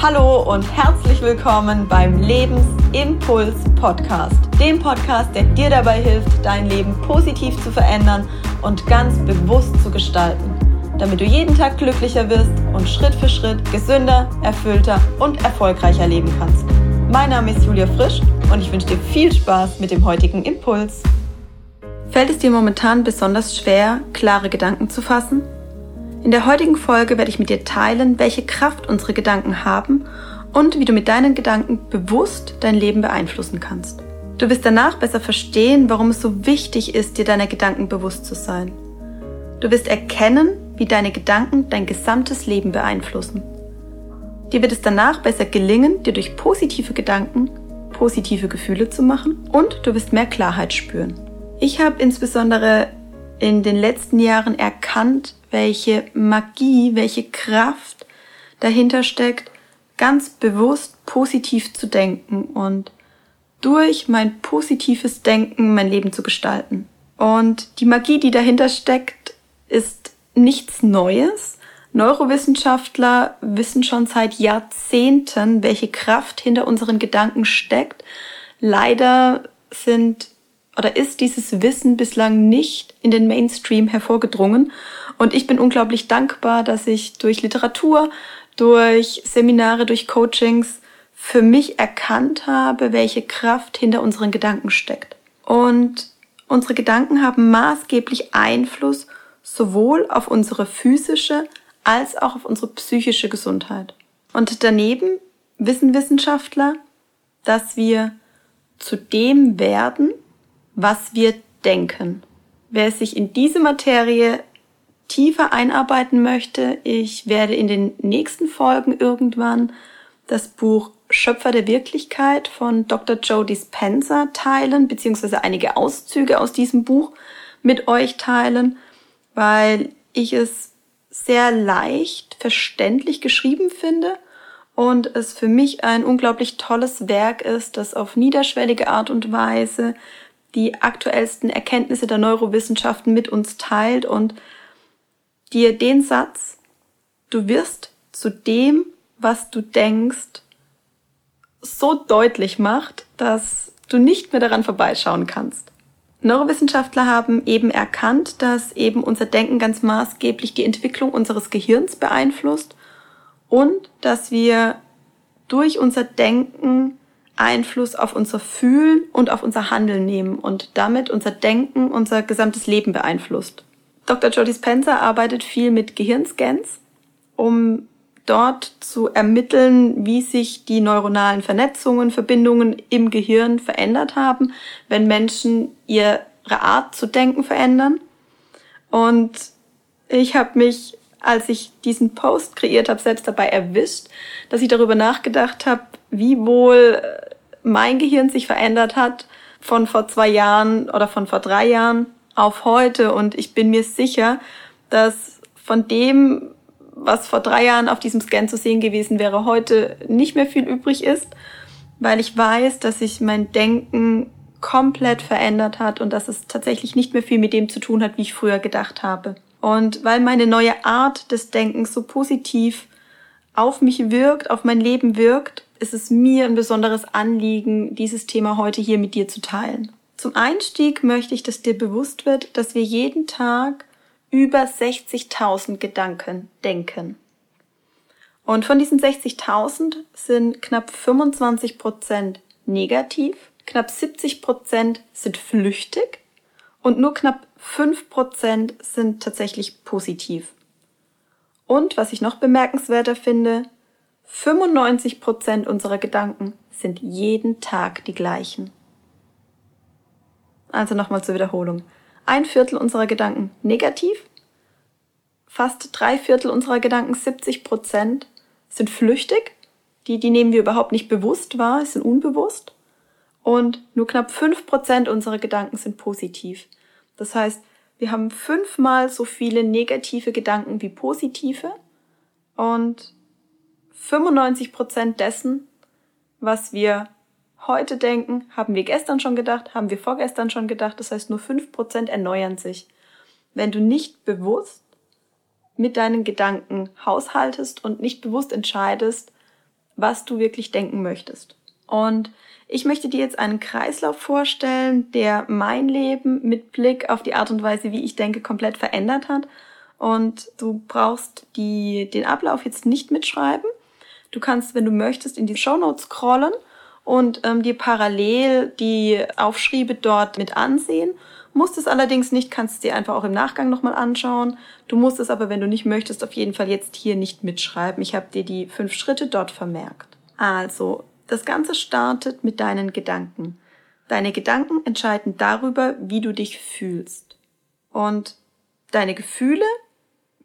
Hallo und herzlich willkommen beim Lebensimpuls Podcast, dem Podcast, der dir dabei hilft, dein Leben positiv zu verändern und ganz bewusst zu gestalten, damit du jeden Tag glücklicher wirst und Schritt für Schritt gesünder, erfüllter und erfolgreicher leben kannst. Mein Name ist Julia Frisch und ich wünsche dir viel Spaß mit dem heutigen Impuls. Fällt es dir momentan besonders schwer, klare Gedanken zu fassen? In der heutigen Folge werde ich mit dir teilen, welche Kraft unsere Gedanken haben und wie du mit deinen Gedanken bewusst dein Leben beeinflussen kannst. Du wirst danach besser verstehen, warum es so wichtig ist, dir deiner Gedanken bewusst zu sein. Du wirst erkennen, wie deine Gedanken dein gesamtes Leben beeinflussen. Dir wird es danach besser gelingen, dir durch positive Gedanken positive Gefühle zu machen und du wirst mehr Klarheit spüren. Ich habe insbesondere in den letzten Jahren erkannt, welche Magie, welche Kraft dahinter steckt, ganz bewusst positiv zu denken und durch mein positives Denken mein Leben zu gestalten. Und die Magie, die dahinter steckt, ist nichts Neues. Neurowissenschaftler wissen schon seit Jahrzehnten, welche Kraft hinter unseren Gedanken steckt. Leider sind oder ist dieses Wissen bislang nicht in den Mainstream hervorgedrungen. Und ich bin unglaublich dankbar, dass ich durch Literatur, durch Seminare, durch Coachings für mich erkannt habe, welche Kraft hinter unseren Gedanken steckt. Und unsere Gedanken haben maßgeblich Einfluss sowohl auf unsere physische als auch auf unsere psychische Gesundheit. Und daneben wissen Wissenschaftler, dass wir zu dem werden, was wir denken. Wer sich in diese Materie tiefer einarbeiten möchte, ich werde in den nächsten Folgen irgendwann das Buch Schöpfer der Wirklichkeit von Dr. Joe Dispenza teilen, beziehungsweise einige Auszüge aus diesem Buch mit euch teilen, weil ich es sehr leicht verständlich geschrieben finde und es für mich ein unglaublich tolles Werk ist, das auf niederschwellige Art und Weise die aktuellsten Erkenntnisse der Neurowissenschaften mit uns teilt und dir den Satz, du wirst zu dem, was du denkst, so deutlich macht, dass du nicht mehr daran vorbeischauen kannst. Neurowissenschaftler haben eben erkannt, dass eben unser Denken ganz maßgeblich die Entwicklung unseres Gehirns beeinflusst und dass wir durch unser Denken Einfluss auf unser Fühlen und auf unser Handeln nehmen und damit unser Denken, unser gesamtes Leben beeinflusst. Dr. Jody Spencer arbeitet viel mit Gehirnscans, um dort zu ermitteln, wie sich die neuronalen Vernetzungen, Verbindungen im Gehirn verändert haben, wenn Menschen ihre Art zu denken verändern. Und ich habe mich, als ich diesen Post kreiert habe, selbst dabei erwischt, dass ich darüber nachgedacht habe, wie wohl mein Gehirn sich verändert hat von vor zwei Jahren oder von vor drei Jahren auf heute. Und ich bin mir sicher, dass von dem, was vor drei Jahren auf diesem Scan zu sehen gewesen wäre, heute nicht mehr viel übrig ist, weil ich weiß, dass sich mein Denken komplett verändert hat und dass es tatsächlich nicht mehr viel mit dem zu tun hat, wie ich früher gedacht habe. Und weil meine neue Art des Denkens so positiv auf mich wirkt, auf mein Leben wirkt, ist es mir ein besonderes Anliegen, dieses Thema heute hier mit dir zu teilen. Zum Einstieg möchte ich, dass dir bewusst wird, dass wir jeden Tag über 60.000 Gedanken denken. Und von diesen 60.000 sind knapp 25 Prozent negativ, knapp 70 Prozent sind flüchtig und nur knapp 5 Prozent sind tatsächlich positiv. Und was ich noch bemerkenswerter finde, 95 Prozent unserer Gedanken sind jeden Tag die gleichen. Also nochmal zur Wiederholung. Ein Viertel unserer Gedanken negativ, fast drei Viertel unserer Gedanken, 70 Prozent, sind flüchtig. Die, die nehmen wir überhaupt nicht bewusst wahr, sind unbewusst. Und nur knapp fünf Prozent unserer Gedanken sind positiv. Das heißt, wir haben fünfmal so viele negative Gedanken wie positive. Und 95 Prozent dessen, was wir heute denken, haben wir gestern schon gedacht, haben wir vorgestern schon gedacht. Das heißt, nur fünf Prozent erneuern sich. Wenn du nicht bewusst mit deinen Gedanken haushaltest und nicht bewusst entscheidest, was du wirklich denken möchtest. Und ich möchte dir jetzt einen Kreislauf vorstellen, der mein Leben mit Blick auf die Art und Weise, wie ich denke, komplett verändert hat. Und du brauchst die, den Ablauf jetzt nicht mitschreiben. Du kannst, wenn du möchtest, in die Show Notes scrollen und ähm, dir parallel die Aufschriebe dort mit ansehen. Musst es allerdings nicht, kannst es dir einfach auch im Nachgang nochmal anschauen. Du musst es aber, wenn du nicht möchtest, auf jeden Fall jetzt hier nicht mitschreiben. Ich habe dir die fünf Schritte dort vermerkt. Also, das Ganze startet mit deinen Gedanken. Deine Gedanken entscheiden darüber, wie du dich fühlst. Und deine Gefühle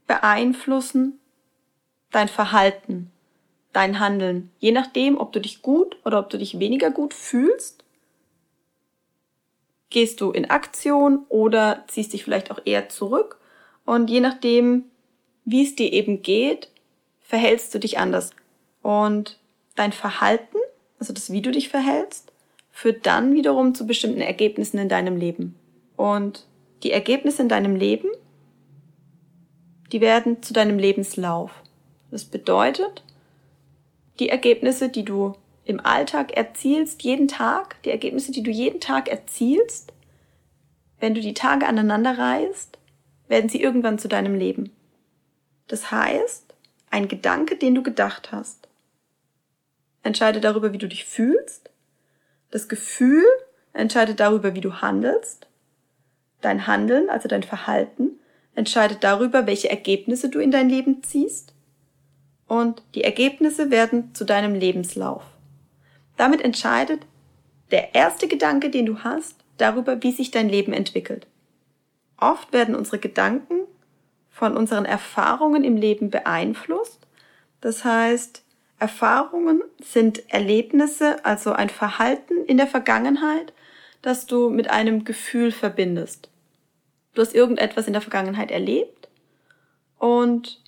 beeinflussen dein Verhalten, dein Handeln. Je nachdem, ob du dich gut oder ob du dich weniger gut fühlst, gehst du in Aktion oder ziehst dich vielleicht auch eher zurück. Und je nachdem, wie es dir eben geht, verhältst du dich anders. Und dein Verhalten also das, wie du dich verhältst, führt dann wiederum zu bestimmten Ergebnissen in deinem Leben. Und die Ergebnisse in deinem Leben, die werden zu deinem Lebenslauf. Das bedeutet, die Ergebnisse, die du im Alltag erzielst, jeden Tag, die Ergebnisse, die du jeden Tag erzielst, wenn du die Tage aneinander reißt, werden sie irgendwann zu deinem Leben. Das heißt, ein Gedanke, den du gedacht hast, entscheidet darüber, wie du dich fühlst. Das Gefühl entscheidet darüber, wie du handelst. Dein Handeln, also dein Verhalten, entscheidet darüber, welche Ergebnisse du in dein Leben ziehst. Und die Ergebnisse werden zu deinem Lebenslauf. Damit entscheidet der erste Gedanke, den du hast, darüber, wie sich dein Leben entwickelt. Oft werden unsere Gedanken von unseren Erfahrungen im Leben beeinflusst. Das heißt, Erfahrungen sind Erlebnisse, also ein Verhalten in der Vergangenheit, das du mit einem Gefühl verbindest. Du hast irgendetwas in der Vergangenheit erlebt und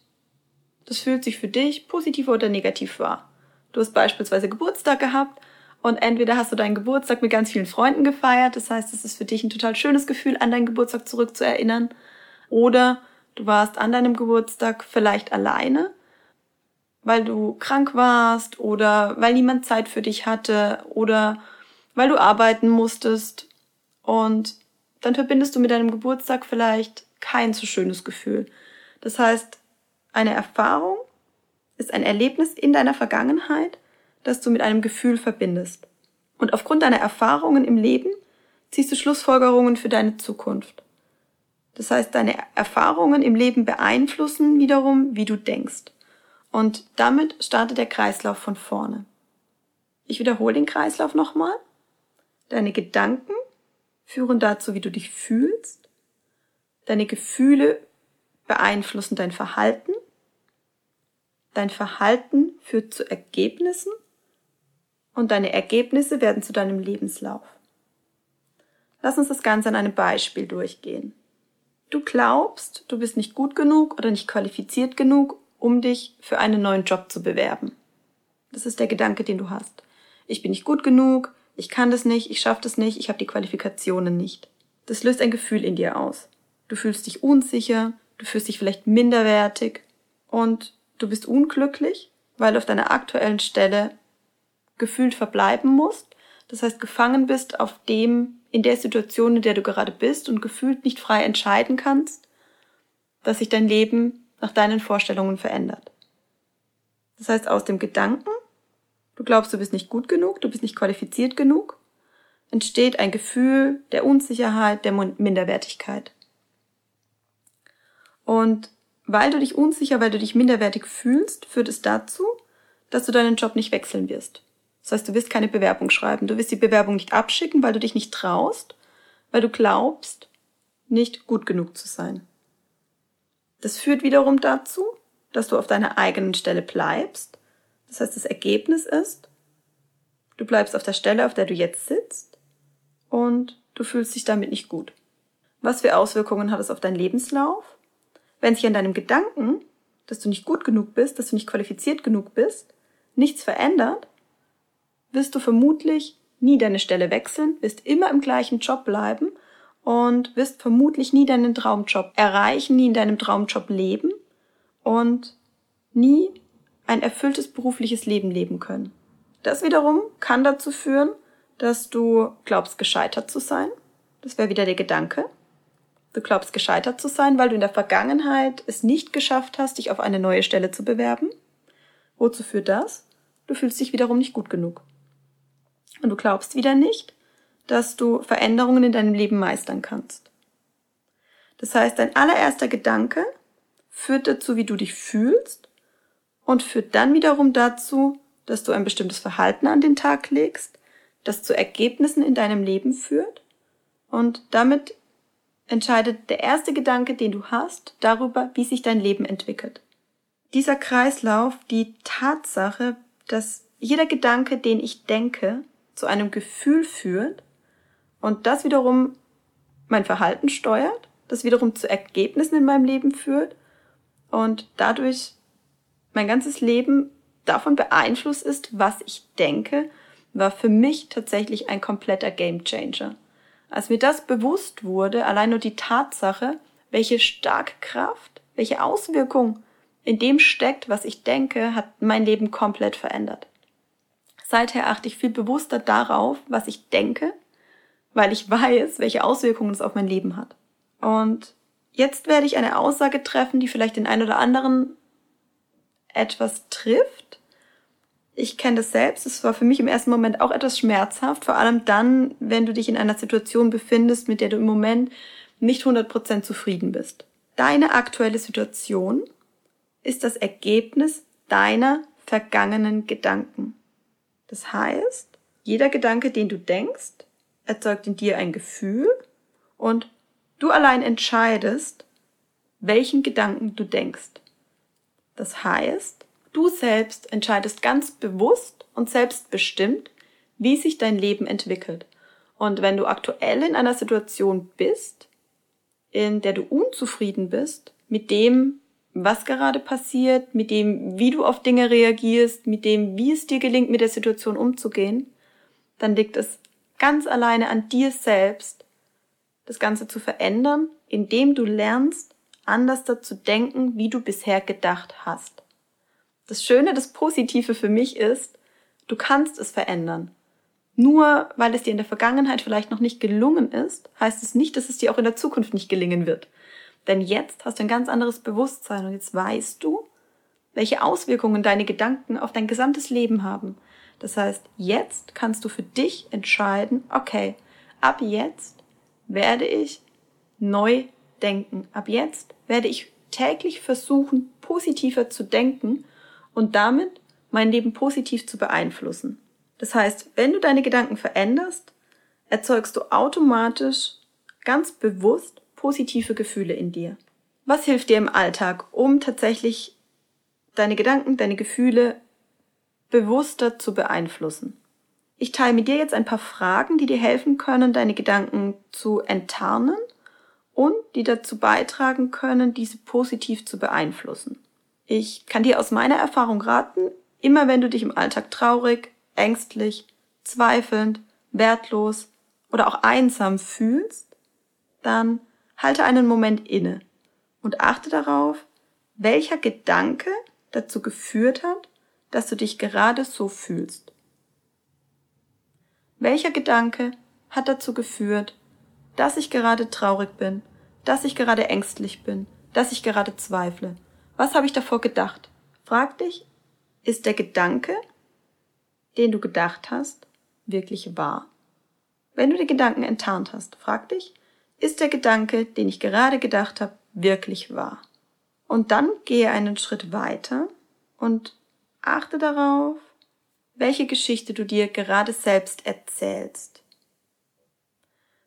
das fühlt sich für dich positiv oder negativ wahr. Du hast beispielsweise Geburtstag gehabt und entweder hast du deinen Geburtstag mit ganz vielen Freunden gefeiert, das heißt, es ist für dich ein total schönes Gefühl, an deinen Geburtstag zurückzuerinnern, oder du warst an deinem Geburtstag vielleicht alleine weil du krank warst oder weil niemand Zeit für dich hatte oder weil du arbeiten musstest. Und dann verbindest du mit deinem Geburtstag vielleicht kein so schönes Gefühl. Das heißt, eine Erfahrung ist ein Erlebnis in deiner Vergangenheit, das du mit einem Gefühl verbindest. Und aufgrund deiner Erfahrungen im Leben ziehst du Schlussfolgerungen für deine Zukunft. Das heißt, deine Erfahrungen im Leben beeinflussen wiederum, wie du denkst. Und damit startet der Kreislauf von vorne. Ich wiederhole den Kreislauf nochmal. Deine Gedanken führen dazu, wie du dich fühlst. Deine Gefühle beeinflussen dein Verhalten. Dein Verhalten führt zu Ergebnissen und deine Ergebnisse werden zu deinem Lebenslauf. Lass uns das Ganze an einem Beispiel durchgehen. Du glaubst, du bist nicht gut genug oder nicht qualifiziert genug, um dich für einen neuen Job zu bewerben. Das ist der Gedanke, den du hast. Ich bin nicht gut genug, ich kann das nicht, ich schaffe das nicht, ich habe die Qualifikationen nicht. Das löst ein Gefühl in dir aus. Du fühlst dich unsicher, du fühlst dich vielleicht minderwertig und du bist unglücklich, weil du auf deiner aktuellen Stelle gefühlt verbleiben musst. Das heißt, gefangen bist auf dem, in der Situation, in der du gerade bist und gefühlt nicht frei entscheiden kannst, dass sich dein Leben nach deinen Vorstellungen verändert. Das heißt, aus dem Gedanken, du glaubst, du bist nicht gut genug, du bist nicht qualifiziert genug, entsteht ein Gefühl der Unsicherheit, der Minderwertigkeit. Und weil du dich unsicher, weil du dich minderwertig fühlst, führt es dazu, dass du deinen Job nicht wechseln wirst. Das heißt, du wirst keine Bewerbung schreiben. Du wirst die Bewerbung nicht abschicken, weil du dich nicht traust, weil du glaubst, nicht gut genug zu sein. Das führt wiederum dazu, dass du auf deiner eigenen Stelle bleibst. Das heißt, das Ergebnis ist, du bleibst auf der Stelle, auf der du jetzt sitzt und du fühlst dich damit nicht gut. Was für Auswirkungen hat es auf deinen Lebenslauf? Wenn sich an deinem Gedanken, dass du nicht gut genug bist, dass du nicht qualifiziert genug bist, nichts verändert, wirst du vermutlich nie deine Stelle wechseln, wirst immer im gleichen Job bleiben und wirst vermutlich nie deinen Traumjob erreichen, nie in deinem Traumjob leben und nie ein erfülltes berufliches Leben leben können. Das wiederum kann dazu führen, dass du glaubst, gescheitert zu sein. Das wäre wieder der Gedanke. Du glaubst, gescheitert zu sein, weil du in der Vergangenheit es nicht geschafft hast, dich auf eine neue Stelle zu bewerben. Wozu führt das? Du fühlst dich wiederum nicht gut genug. Und du glaubst wieder nicht, dass du Veränderungen in deinem Leben meistern kannst. Das heißt, dein allererster Gedanke führt dazu, wie du dich fühlst und führt dann wiederum dazu, dass du ein bestimmtes Verhalten an den Tag legst, das zu Ergebnissen in deinem Leben führt und damit entscheidet der erste Gedanke, den du hast, darüber, wie sich dein Leben entwickelt. Dieser Kreislauf, die Tatsache, dass jeder Gedanke, den ich denke, zu einem Gefühl führt und das wiederum mein Verhalten steuert, das wiederum zu Ergebnissen in meinem Leben führt und dadurch mein ganzes Leben davon beeinflusst ist, was ich denke, war für mich tatsächlich ein kompletter Gamechanger. Als mir das bewusst wurde, allein nur die Tatsache, welche starke Kraft, welche Auswirkung in dem steckt, was ich denke, hat mein Leben komplett verändert. Seither achte ich viel bewusster darauf, was ich denke, weil ich weiß, welche Auswirkungen es auf mein Leben hat. Und jetzt werde ich eine Aussage treffen, die vielleicht den einen oder anderen etwas trifft. Ich kenne das selbst. Es war für mich im ersten Moment auch etwas schmerzhaft, vor allem dann, wenn du dich in einer Situation befindest, mit der du im Moment nicht 100% zufrieden bist. Deine aktuelle Situation ist das Ergebnis deiner vergangenen Gedanken. Das heißt, jeder Gedanke, den du denkst, erzeugt in dir ein Gefühl und du allein entscheidest, welchen Gedanken du denkst. Das heißt, du selbst entscheidest ganz bewusst und selbstbestimmt, wie sich dein Leben entwickelt. Und wenn du aktuell in einer Situation bist, in der du unzufrieden bist mit dem, was gerade passiert, mit dem, wie du auf Dinge reagierst, mit dem, wie es dir gelingt, mit der Situation umzugehen, dann liegt es ganz alleine an dir selbst, das Ganze zu verändern, indem du lernst, anders dazu denken, wie du bisher gedacht hast. Das Schöne, das Positive für mich ist, du kannst es verändern. Nur weil es dir in der Vergangenheit vielleicht noch nicht gelungen ist, heißt es nicht, dass es dir auch in der Zukunft nicht gelingen wird. Denn jetzt hast du ein ganz anderes Bewusstsein und jetzt weißt du, welche Auswirkungen deine Gedanken auf dein gesamtes Leben haben. Das heißt, jetzt kannst du für dich entscheiden, okay, ab jetzt werde ich neu denken. Ab jetzt werde ich täglich versuchen, positiver zu denken und damit mein Leben positiv zu beeinflussen. Das heißt, wenn du deine Gedanken veränderst, erzeugst du automatisch ganz bewusst positive Gefühle in dir. Was hilft dir im Alltag, um tatsächlich deine Gedanken, deine Gefühle bewusster zu beeinflussen. Ich teile mit dir jetzt ein paar Fragen, die dir helfen können, deine Gedanken zu enttarnen und die dazu beitragen können, diese positiv zu beeinflussen. Ich kann dir aus meiner Erfahrung raten, immer wenn du dich im Alltag traurig, ängstlich, zweifelnd, wertlos oder auch einsam fühlst, dann halte einen Moment inne und achte darauf, welcher Gedanke dazu geführt hat, dass du dich gerade so fühlst? Welcher Gedanke hat dazu geführt, dass ich gerade traurig bin, dass ich gerade ängstlich bin, dass ich gerade zweifle? Was habe ich davor gedacht? Frag dich, ist der Gedanke, den du gedacht hast, wirklich wahr? Wenn du die Gedanken enttarnt hast, frag dich, ist der Gedanke, den ich gerade gedacht habe, wirklich wahr? Und dann gehe einen Schritt weiter und Achte darauf, welche Geschichte du dir gerade selbst erzählst.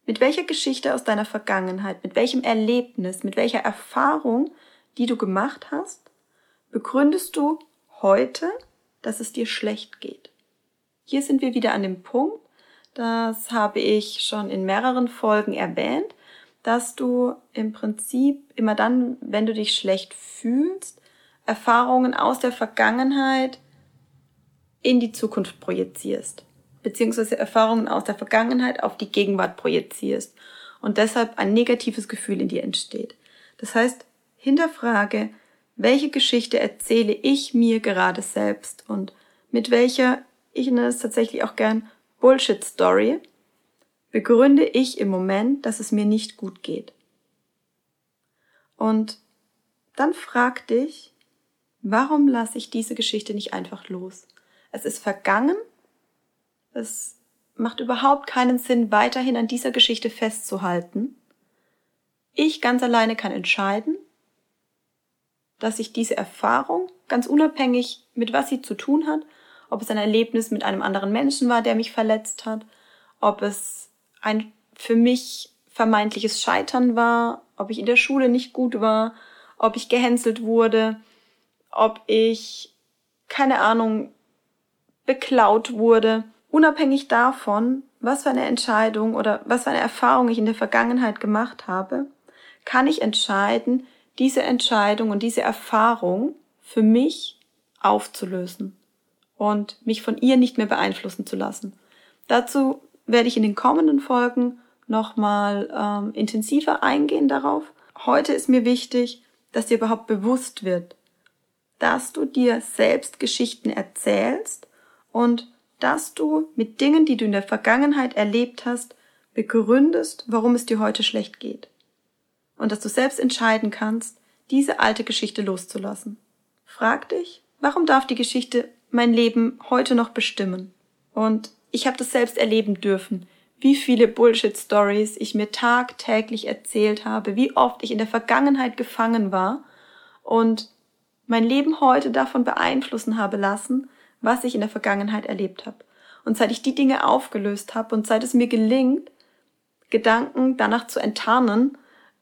Mit welcher Geschichte aus deiner Vergangenheit, mit welchem Erlebnis, mit welcher Erfahrung, die du gemacht hast, begründest du heute, dass es dir schlecht geht. Hier sind wir wieder an dem Punkt, das habe ich schon in mehreren Folgen erwähnt, dass du im Prinzip immer dann, wenn du dich schlecht fühlst, Erfahrungen aus der Vergangenheit in die Zukunft projizierst, beziehungsweise Erfahrungen aus der Vergangenheit auf die Gegenwart projizierst und deshalb ein negatives Gefühl in dir entsteht. Das heißt, hinterfrage, welche Geschichte erzähle ich mir gerade selbst und mit welcher, ich nenne es tatsächlich auch gern Bullshit-Story, begründe ich im Moment, dass es mir nicht gut geht. Und dann frag dich, warum lasse ich diese Geschichte nicht einfach los? Es ist vergangen, es macht überhaupt keinen Sinn, weiterhin an dieser Geschichte festzuhalten. Ich ganz alleine kann entscheiden, dass ich diese Erfahrung, ganz unabhängig mit was sie zu tun hat, ob es ein Erlebnis mit einem anderen Menschen war, der mich verletzt hat, ob es ein für mich vermeintliches Scheitern war, ob ich in der Schule nicht gut war, ob ich gehänselt wurde, ob ich, keine Ahnung, beklaut wurde, unabhängig davon, was für eine Entscheidung oder was für eine Erfahrung ich in der Vergangenheit gemacht habe, kann ich entscheiden, diese Entscheidung und diese Erfahrung für mich aufzulösen und mich von ihr nicht mehr beeinflussen zu lassen. Dazu werde ich in den kommenden Folgen nochmal ähm, intensiver eingehen darauf. Heute ist mir wichtig, dass dir überhaupt bewusst wird, dass du dir selbst Geschichten erzählst und dass du mit Dingen, die du in der Vergangenheit erlebt hast, begründest, warum es dir heute schlecht geht und dass du selbst entscheiden kannst, diese alte Geschichte loszulassen. Frag dich, warum darf die Geschichte mein Leben heute noch bestimmen? Und ich habe das selbst erleben dürfen, wie viele Bullshit-Stories ich mir tagtäglich erzählt habe, wie oft ich in der Vergangenheit gefangen war und mein Leben heute davon beeinflussen habe lassen, was ich in der Vergangenheit erlebt habe. Und seit ich die Dinge aufgelöst habe und seit es mir gelingt, Gedanken danach zu enttarnen,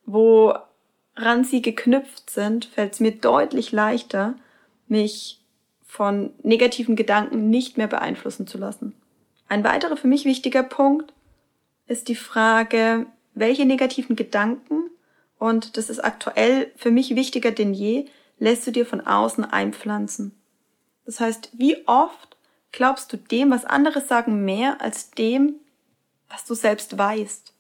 woran sie geknüpft sind, fällt es mir deutlich leichter, mich von negativen Gedanken nicht mehr beeinflussen zu lassen. Ein weiterer für mich wichtiger Punkt ist die Frage, welche negativen Gedanken, und das ist aktuell für mich wichtiger denn je, lässt du dir von außen einpflanzen. Das heißt, wie oft glaubst du dem, was andere sagen, mehr als dem, was du selbst weißt?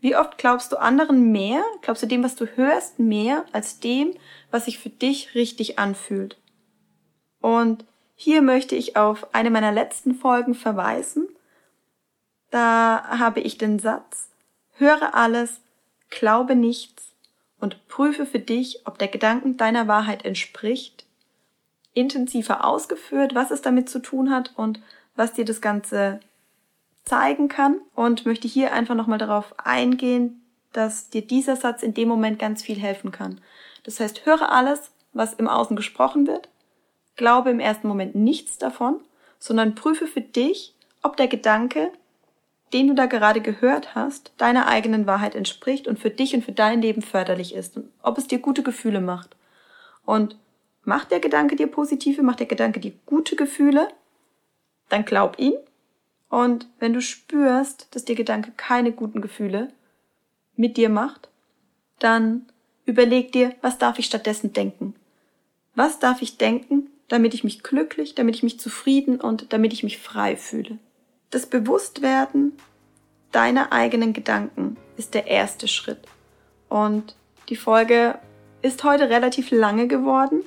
Wie oft glaubst du anderen mehr, glaubst du dem, was du hörst, mehr als dem, was sich für dich richtig anfühlt? Und hier möchte ich auf eine meiner letzten Folgen verweisen. Da habe ich den Satz, höre alles, glaube nichts und prüfe für dich, ob der Gedanken deiner Wahrheit entspricht, intensiver ausgeführt, was es damit zu tun hat und was dir das Ganze zeigen kann und möchte hier einfach nochmal darauf eingehen, dass dir dieser Satz in dem Moment ganz viel helfen kann. Das heißt, höre alles, was im Außen gesprochen wird, glaube im ersten Moment nichts davon, sondern prüfe für dich, ob der Gedanke, den du da gerade gehört hast, deiner eigenen Wahrheit entspricht und für dich und für dein Leben förderlich ist und ob es dir gute Gefühle macht. Und macht der Gedanke dir positive, macht der Gedanke dir gute Gefühle, dann glaub ihn und wenn du spürst, dass dir Gedanke keine guten Gefühle mit dir macht, dann überleg dir, was darf ich stattdessen denken? Was darf ich denken, damit ich mich glücklich, damit ich mich zufrieden und damit ich mich frei fühle? Das Bewusstwerden deiner eigenen Gedanken ist der erste Schritt. Und die Folge ist heute relativ lange geworden.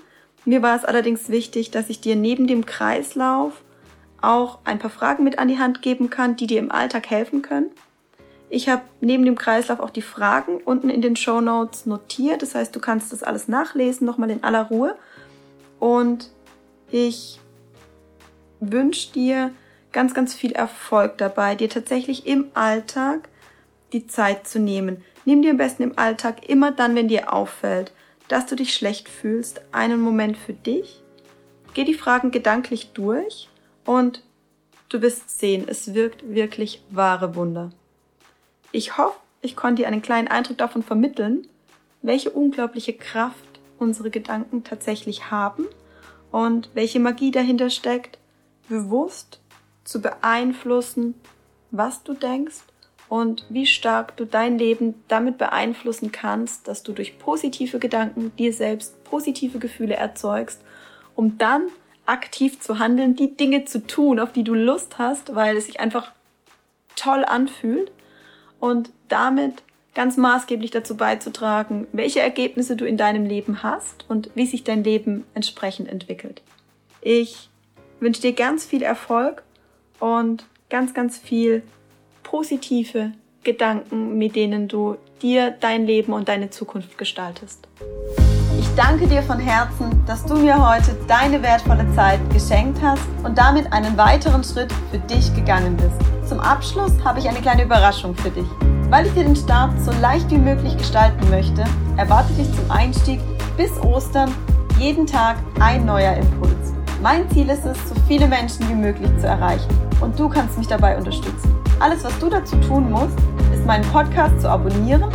Mir war es allerdings wichtig, dass ich dir neben dem Kreislauf auch ein paar Fragen mit an die Hand geben kann, die dir im Alltag helfen können. Ich habe neben dem Kreislauf auch die Fragen unten in den Show Notes notiert. Das heißt, du kannst das alles nachlesen, nochmal in aller Ruhe. Und ich wünsche dir ganz, ganz viel Erfolg dabei, dir tatsächlich im Alltag die Zeit zu nehmen. Nimm dir am besten im Alltag immer dann, wenn dir auffällt, dass du dich schlecht fühlst, einen Moment für dich. Geh die Fragen gedanklich durch und du wirst sehen, es wirkt wirklich wahre Wunder. Ich hoffe, ich konnte dir einen kleinen Eindruck davon vermitteln, welche unglaubliche Kraft unsere Gedanken tatsächlich haben und welche Magie dahinter steckt, bewusst zu beeinflussen, was du denkst und wie stark du dein Leben damit beeinflussen kannst, dass du durch positive Gedanken dir selbst positive Gefühle erzeugst, um dann aktiv zu handeln, die Dinge zu tun, auf die du Lust hast, weil es sich einfach toll anfühlt und damit ganz maßgeblich dazu beizutragen, welche Ergebnisse du in deinem Leben hast und wie sich dein Leben entsprechend entwickelt. Ich wünsche dir ganz viel Erfolg und ganz, ganz viel positive Gedanken, mit denen du dir dein Leben und deine Zukunft gestaltest. Ich danke dir von Herzen, dass du mir heute deine wertvolle Zeit geschenkt hast und damit einen weiteren Schritt für dich gegangen bist. Zum Abschluss habe ich eine kleine Überraschung für dich. Weil ich dir den Start so leicht wie möglich gestalten möchte, erwarte dich zum Einstieg bis Ostern jeden Tag ein neuer Impuls. Mein Ziel ist es, so viele Menschen wie möglich zu erreichen und du kannst mich dabei unterstützen. Alles, was du dazu tun musst, ist meinen Podcast zu abonnieren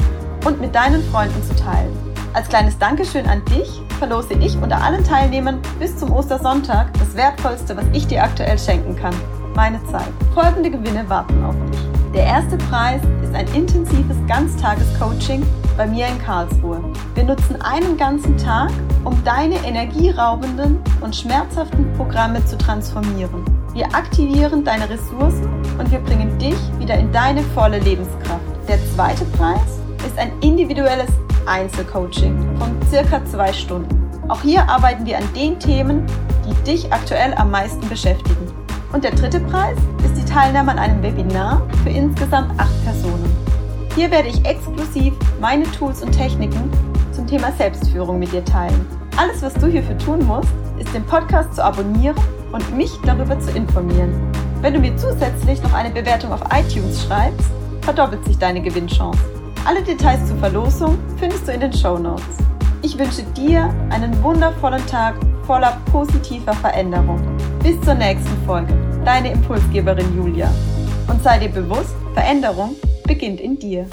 und mit deinen Freunden zu teilen. Als kleines Dankeschön an dich verlose ich unter allen Teilnehmern bis zum Ostersonntag das Wertvollste, was ich dir aktuell schenken kann. Meine Zeit. Folgende Gewinne warten auf dich. Der erste Preis ist ein intensives Ganztages-Coaching bei mir in Karlsruhe. Wir nutzen einen ganzen Tag, um deine energieraubenden und schmerzhaften Programme zu transformieren. Wir aktivieren deine Ressourcen und wir bringen dich wieder in deine volle Lebenskraft. Der zweite Preis ist ein individuelles Einzelcoaching von circa zwei Stunden. Auch hier arbeiten wir an den Themen, die dich aktuell am meisten beschäftigen. Und der dritte Preis ist die Teilnahme an einem Webinar für insgesamt acht Personen. Hier werde ich exklusiv meine Tools und Techniken zum Thema Selbstführung mit dir teilen. Alles, was du hierfür tun musst, ist den Podcast zu abonnieren und mich darüber zu informieren. Wenn du mir zusätzlich noch eine Bewertung auf iTunes schreibst, verdoppelt sich deine Gewinnchance. Alle Details zur Verlosung findest du in den Show Notes. Ich wünsche dir einen wundervollen Tag voller positiver Veränderung. Bis zur nächsten Folge. Deine Impulsgeberin Julia. Und sei dir bewusst, Veränderung beginnt in dir.